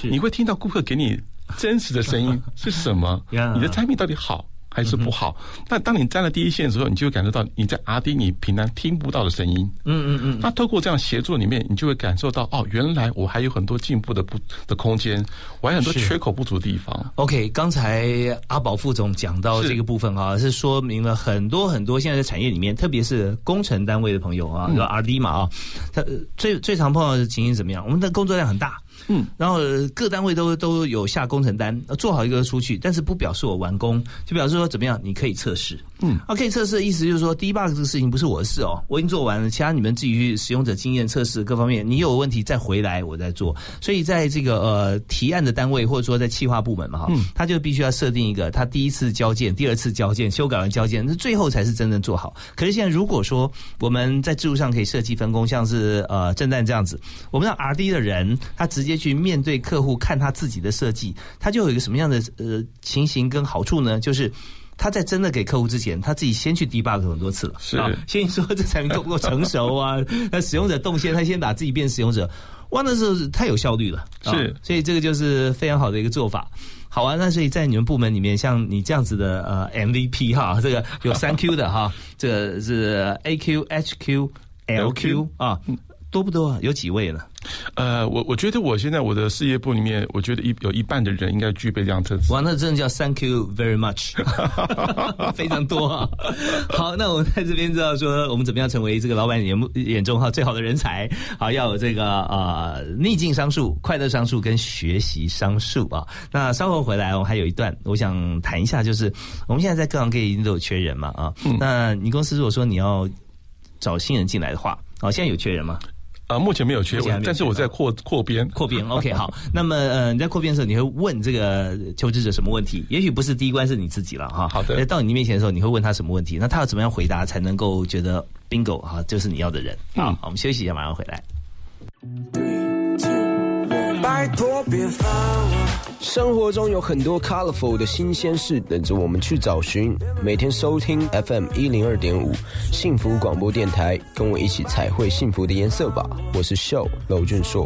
B: 你会听到顾客给你。真实的声音是什么？(laughs) 你的产品到底好还是不好？那当你站在第一线的时候，你就会感受到你在 R D 你平常听不到的声音。嗯嗯嗯。那透过这样协作里面，你就会感受到哦，原来我还有很多进步的不的空间，我还有很多缺口不足的地方。
A: OK，刚才阿宝副总讲到这个部分啊，是说明了很多很多现在的产业里面，特别是工程单位的朋友啊，叫 R D 嘛啊，他最最常碰到的情形怎么样？我们的工作量很大。嗯，然后各单位都都有下工程单，做好一个出去，但是不表示我完工，就表示说怎么样，你可以测试。
B: 嗯
A: ，OK 测试的意思就是说，debug 这个事情不是我的事哦，我已经做完了，其他你们自己去使用者经验测试各方面，你有问题再回来我再做。所以在这个呃提案的单位或者说在企划部门嘛哈，他就必须要设定一个，他第一次交件、第二次交件、修改完交件，那最后才是真正做好。可是现在如果说我们在制度上可以设计分工，像是呃正旦这样子，我们让 R D 的人他直接去面对客户看他自己的设计，他就有一个什么样的呃情形跟好处呢？就是。他在真的给客户之前，他自己先去 debug 很多次了，
B: 是。
A: 啊先说这产品够不够成熟啊？(laughs) 那使用者动线，他先把自己变使用者，哇，那是太有效率了，啊
B: 是。
A: 所以这个就是非常好的一个做法。好啊，那所以在你们部门里面，像你这样子的呃 MVP 哈，这个有三 Q 的哈，这个是 AQ、HQ、LQ 啊，多不多啊？有几位了？
B: 呃，我我觉得我现在我的事业部里面，我觉得一有一半的人应该具备这样特质。
A: 哇，那真的叫 Thank you very much，(laughs) 非常多啊。好，那我们在这边知道说，我们怎么样成为这个老板眼目眼中哈最好的人才？好，要有这个呃逆境商数、快乐商数跟学习商数啊。那稍后回来，我们还有一段，我想谈一下，就是我们现在在各行各业一定都有缺人嘛啊。那你公司如果说你要找新人进来的话，哦，现在有缺人吗？
B: 啊，目前没有缺
A: 目前还没有
B: 但是我在扩扩编。
A: 扩编，OK，好。那么呃，你在扩编的时候，你会问这个求职者什么问题？也许不是第一关是你自己了哈。
B: 好的
A: 呃到你面前的时候，你会问他什么问题？那他要怎么样回答才能够觉得 bingo 哈，就是你要的人？
B: 嗯
A: 好，我们休息一下，马上回来。
G: 拜托别烦我。生活中有很多 colorful 的新鲜事等着我们去找寻。每天收听 FM 一零二点五幸福广播电台，跟我一起彩绘幸福的颜色吧。我是秀娄俊硕。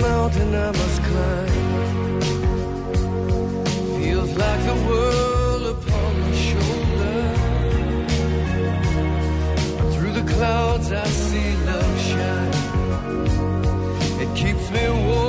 H: Mountain I must climb feels like the world upon my shoulder. Through the clouds I see love shine. It keeps me warm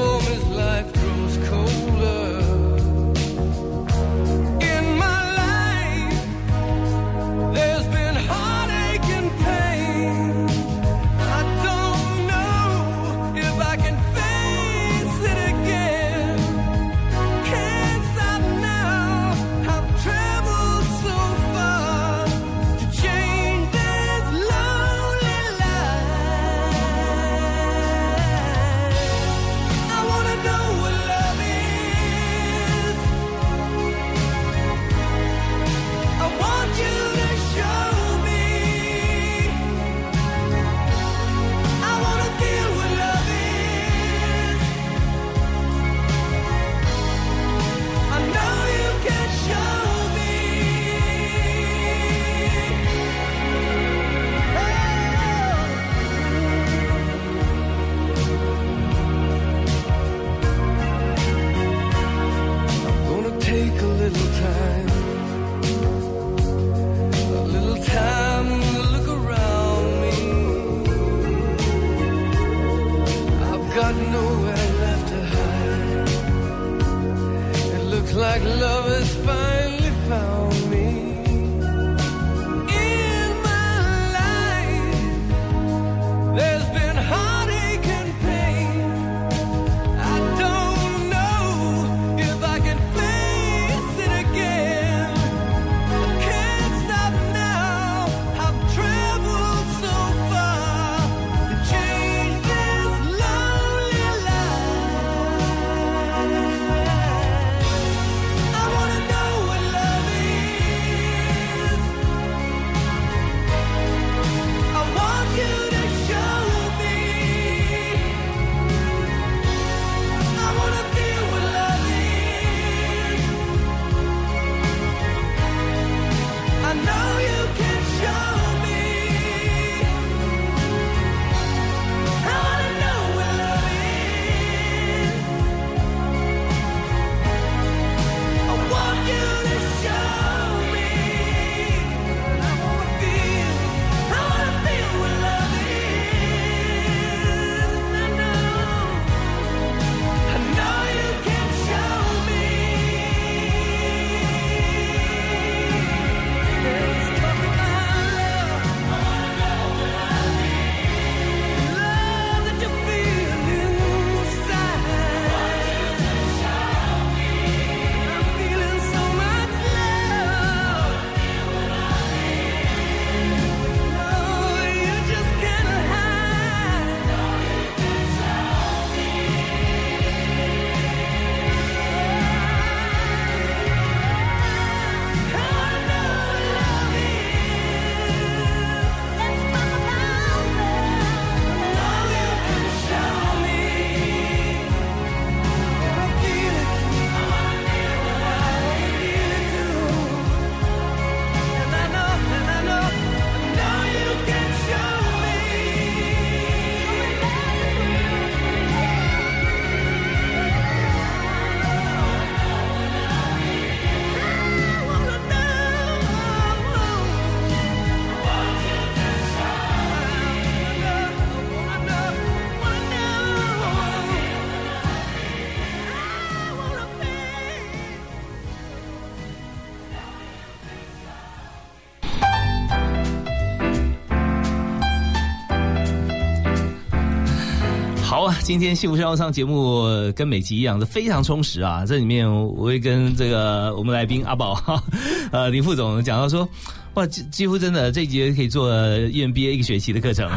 A: 今天幸福生活上节目跟每集一样的非常充实啊！这里面我会跟这个我们来宾阿宝，哈 (laughs) 呃林副总讲到说，哇，几几乎真的这一节可以做 EMBA 一个学期的课程。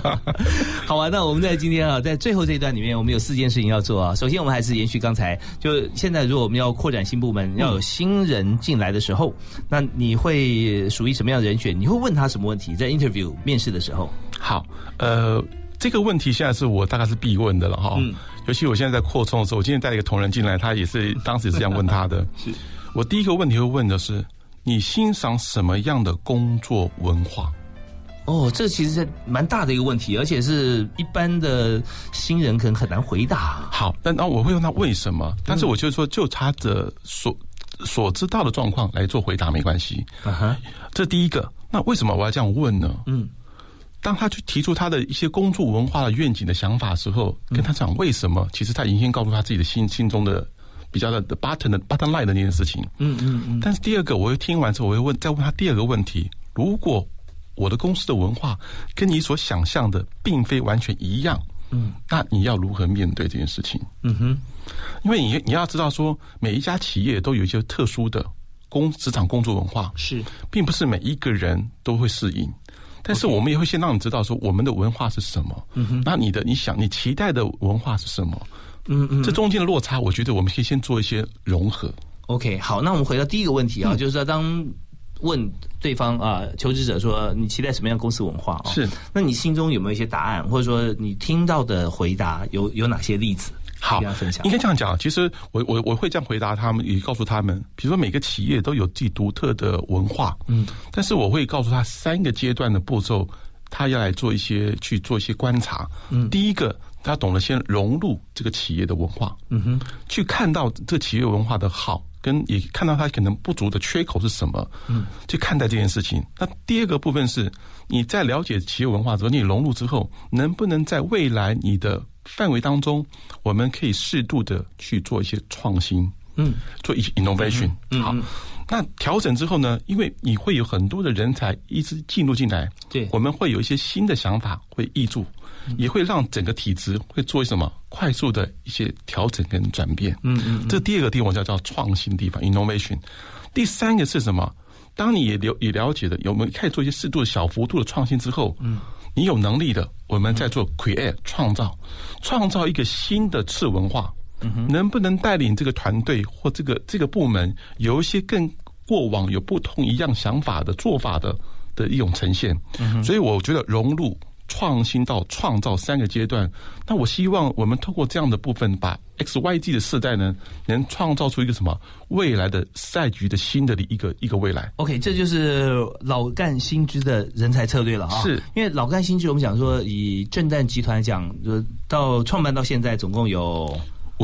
A: (laughs) 好啊，那我们在今天啊，在最后这一段里面，我们有四件事情要做啊。首先，我们还是延续刚才，就现在如果我们要扩展新部门，要有新人进来的时候，那你会属于什么样的人选？你会问他什么问题？在 interview 面试的时候，
B: 好，呃，这个问题现在是我大概是必问的了哈。
A: 嗯
B: 尤其我现在在扩充的时候，我今天带一个同仁进来，他也是当时也是这样问他的。(laughs)
A: 是
B: 我第一个问题会问的是：你欣赏什么样的工作文化？
A: 哦，这其实是蛮大的一个问题，而且是一般的新人可能很难回答。
B: 好，那那我会问他为什么，但是我就是说，就他的所所知道的状况来做回答没关系。
A: 啊哈，
B: 这第一个。那为什么我要这样问呢？
A: 嗯，
B: 当他去提出他的一些工作文化的愿景的想法的时候，跟他讲为什么，其实他已经先告诉他自己的心心中的比较的的 button 的 button line 的那件事情。
A: 嗯嗯嗯，
B: 但是第二个，我会听完之后，我会问再问他第二个问题：如果我的公司的文化跟你所想象的并非完全一样，
A: 嗯，
B: 那你要如何面对这件事情？
A: 嗯哼，
B: 因为你你要知道说，每一家企业都有一些特殊的工职场工作文化，
A: 是
B: 并不是每一个人都会适应。但是我们也会先让你知道说我们的文化是什么，嗯哼，那你的你想你期待的文化是什么？
A: 嗯嗯
B: 这中间的落差，我觉得我们可以先做一些融合。
A: OK，好，那我们回到第一个问题啊，就是说当问对方啊，求职者说你期待什么样公司文化啊？
B: 是，
A: 那你心中有没有一些答案，或者说你听到的回答有有哪些例子？
B: 好应。该这样讲。其实我我我会这样回答他们，也告诉他们，比如说每个企业都有自己独特的文化，嗯，但是我会告诉他三个阶段的步骤，他要来做一些去做一些观察。嗯，第一个，他懂得先融入这个企业的文化，嗯哼，去看到这企业文化的好。跟也看到他可能不足的缺口是什么，嗯，去看待这件事情。那第二个部分是，你在了解企业文化之后，你融入之后，能不能在未来你的范围当中，我们可以适度的去做一些创新，
A: 嗯，
B: 做一些 innovation。
A: 嗯
B: 好，那调整之后呢，因为你会有很多的人才一直进入进来，
A: 对
B: 我们会有一些新的想法会挹注，也会让整个体制会做什么快速的一些调整跟转变。
A: 嗯嗯，
B: 这第二个地方叫叫创新地方 innovation。第三个是什么？当你也了也了解了，有没有开始做一些适度的小幅度的创新之后，嗯，你有能力的，我们在做 create 创造，创造一个新的次文化，嗯能不能带领这个团队或这个这个部门有一些跟过往有不同一样想法的做法的的一种呈现？所以我觉得融入。创新到创造三个阶段，那我希望我们透过这样的部分，把 X Y G 的世代呢，能创造出一个什么未来的赛局的新的一个一个未来。
A: OK，这就是老干新知的人才策略了啊！
B: 是
A: 因为老干新知，我们讲说以正旦集团来讲，就到创办到现在，总共有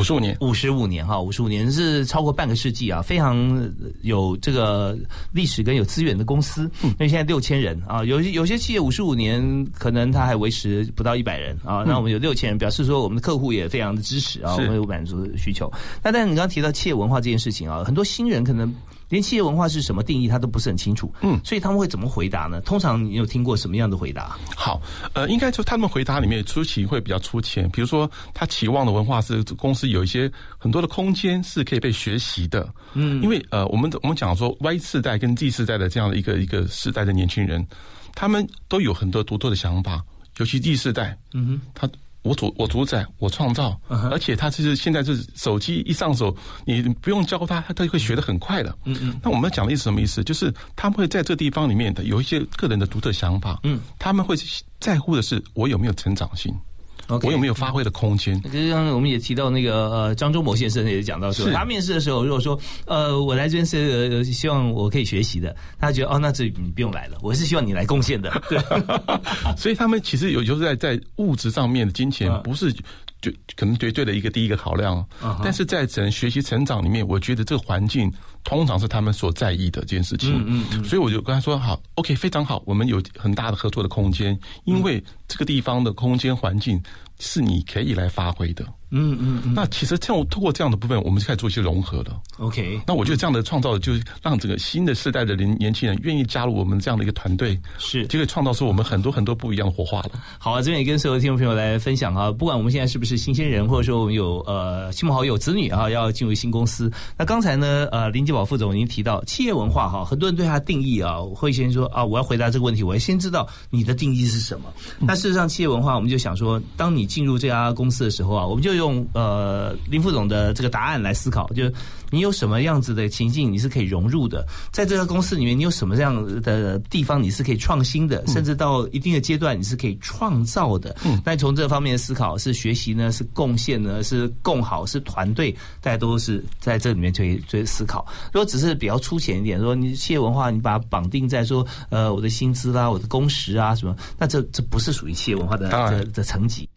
B: 五十五年，
A: 五十五年哈，五十五年是超过半个世纪啊，非常有这个历史跟有资源的公司。因为现在六千人啊，有有些企业五十五年可能它还维持不到一百人啊，那我们有六千人，表示说我们的客户也非常的支持啊，我们有满足需求。那但是你刚刚提到企业文化这件事情啊，很多新人可能。连企业文化是什么定义，他都不是很清楚，
B: 嗯
A: 所以他们会怎么回答呢？通常你有听过什么样的回答？
B: 好，呃，应该说他们回答里面出奇会比较粗浅，比如说他期望的文化是公司有一些很多的空间是可以被学习的，嗯，因为呃，我们我们讲说 Y 世代跟 Z 世代的这样的一个一个世代的年轻人，他们都有很多独特的想法，尤其 Z 世代，嗯哼，他。我主我主宰我创造，而且他其实现在就是手机一上手，你不用教他，他他就会学得很快的。嗯嗯。那我们讲的意思什么意思？就是他们会在这地方里面的有一些个人的独特想法。嗯。他们会在乎的是我有没有成长性我有没有发挥的空间。
A: 就像我们也提到那个呃张忠谋先生也讲到说，他面试的时候如果说呃我来这边是呃希望我可以学习的，他觉得哦那这你不用来了，我是希望你来贡献的。对，(laughs)
B: 所以他们其实有就是在在物质上面的金钱
A: 嗯。
B: 不是就可能绝对的一个第一个考量，但是在整学习成长里面，我觉得这个环境通常是他们所在意的这件事情。
A: 嗯嗯嗯。
B: 所以我就跟他说好，OK，非常好，我们有很大的合作的空间，因为这个地方的空间环境是你可以来发挥的。
A: 嗯嗯嗯
B: 那其实这样通过这样的部分，我们就开始做一些融合了。
A: ，OK，
B: 那我觉得这样的创造，就是让整个新的世代的年年轻人愿意加入我们这样的一个团队，
A: 是
B: 就可以创造出我们很多很多不一样的火花了。
A: 好啊，这边也跟所有的听众朋友来分享啊，不管我们现在是不是新鲜人，或者说我们有呃亲朋好友、子女啊，要进入新公司。那刚才呢，呃，林杰宝副总已经提到企业文化哈，很多人对它的定义啊，会先说啊，我要回答这个问题，我要先知道你的定义是什么。那事实上，企业文化我们就想说，当你进入这家公司的时候啊，我们就用呃林副总的这个答案来思考，就是你有什么样子的情境你是可以融入的，在这个公司里面，你有什么样的地方你是可以创新的，甚至到一定的阶段你是可以创造的。嗯，那从这方面的思考，是学习呢，是贡献呢，是共好，是团队，大家都是在这里面去去思考。如果只是比较粗浅一点，说你企业文化，你把它绑定在说呃我的薪资啦、我的工时啊什么，那这这不是属于企业文化的
B: 当然。
A: 的的层级。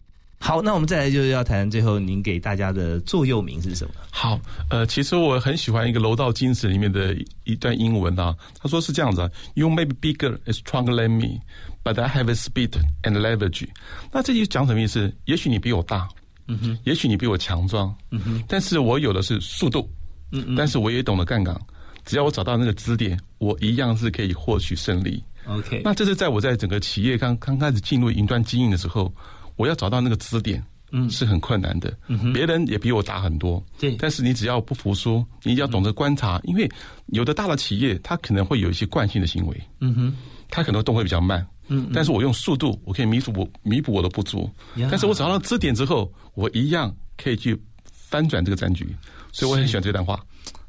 A: 好，那我们再来就是要谈最后您给大家的座右铭是什么？
B: 好，呃，其实我很喜欢一个《楼道精神》里面的一段英文啊，他说是这样子啊：You may be bigger and stronger than me, but I have a speed and leverage。那这句讲什么意思？也许你比我大，嗯哼，也许你比我强壮，嗯哼，但是我有的是速度，嗯嗯，但是我也懂得杠杆，只要我找到那个支点，我一样是可以获取胜利。
A: OK，
B: 那这是在我在整个企业刚刚开始进入云端经营的时候，我要找到那个支点，嗯，是很困难的。嗯别人也比我大很多，
A: 对
B: 但是你只要不服输，你要懂得观察，因为有的大的企业，它可能会有一些惯性的行为，
A: 嗯哼，
B: 它可能动会比较慢。嗯，但是我用速度，我可以弥补我弥补我的不足。但是我找到支点之后，我一样可以去翻转这个战局，所以我很喜欢这段话。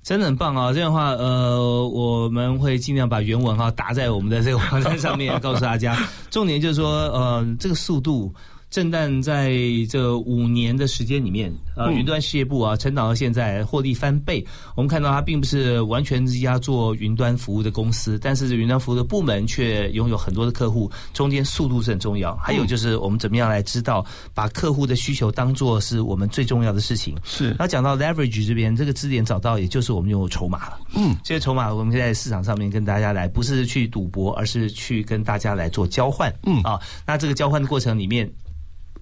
A: 真的很棒啊！这样的话，呃，我们会尽量把原文哈打在我们的这个网站上面，(laughs) 告诉大家。重点就是说，呃，这个速度。正旦在这五年的时间里面，呃，云端事业部啊，成长到现在获利翻倍。我们看到它并不是完全是一家做云端服务的公司，但是云端服务的部门却拥有很多的客户，中间速度是很重要。还有就是我们怎么样来知道把客户的需求当做是我们最重要的事情。
B: 是
A: 那讲到 leverage 这边，这个支点找到，也就是我们有筹码了。
B: 嗯，
A: 这些筹码我们在市场上面跟大家来，不是去赌博，而是去跟大家来做交换。
B: 嗯
A: 啊，那这个交换的过程里面，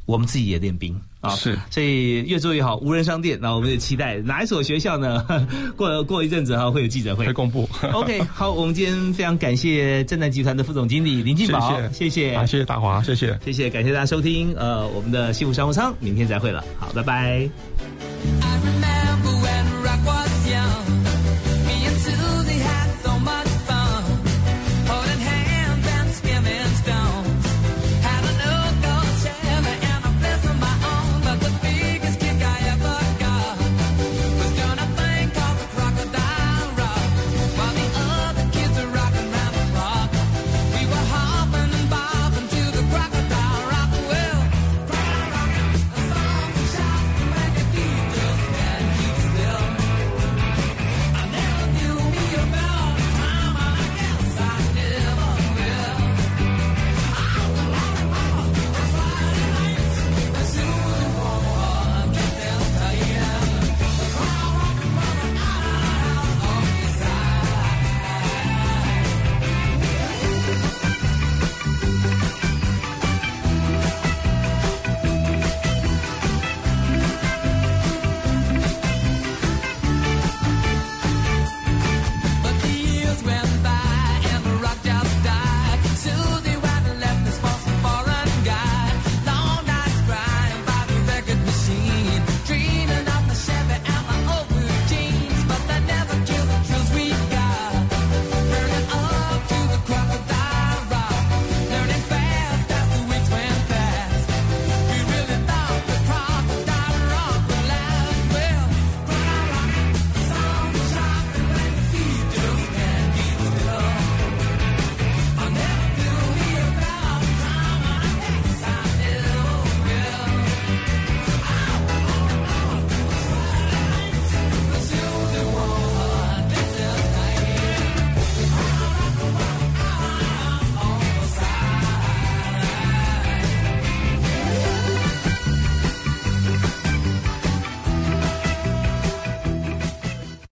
A: 我们自己也练兵啊，
B: 是
A: 所以越做越好。无人商店，那我们也期待哪一所学校呢？(laughs) 过过一阵子哈会有记者会
B: 会公布。(laughs)
A: OK，好，我们今天非常感谢正南集团的副总经理林进宝，谢谢，
B: 啊，谢谢大华，谢谢。
A: 谢谢，感谢大家收听，呃，我们的幸福商务舱，明天再会了，好，拜拜。
H: I remember when rock was young.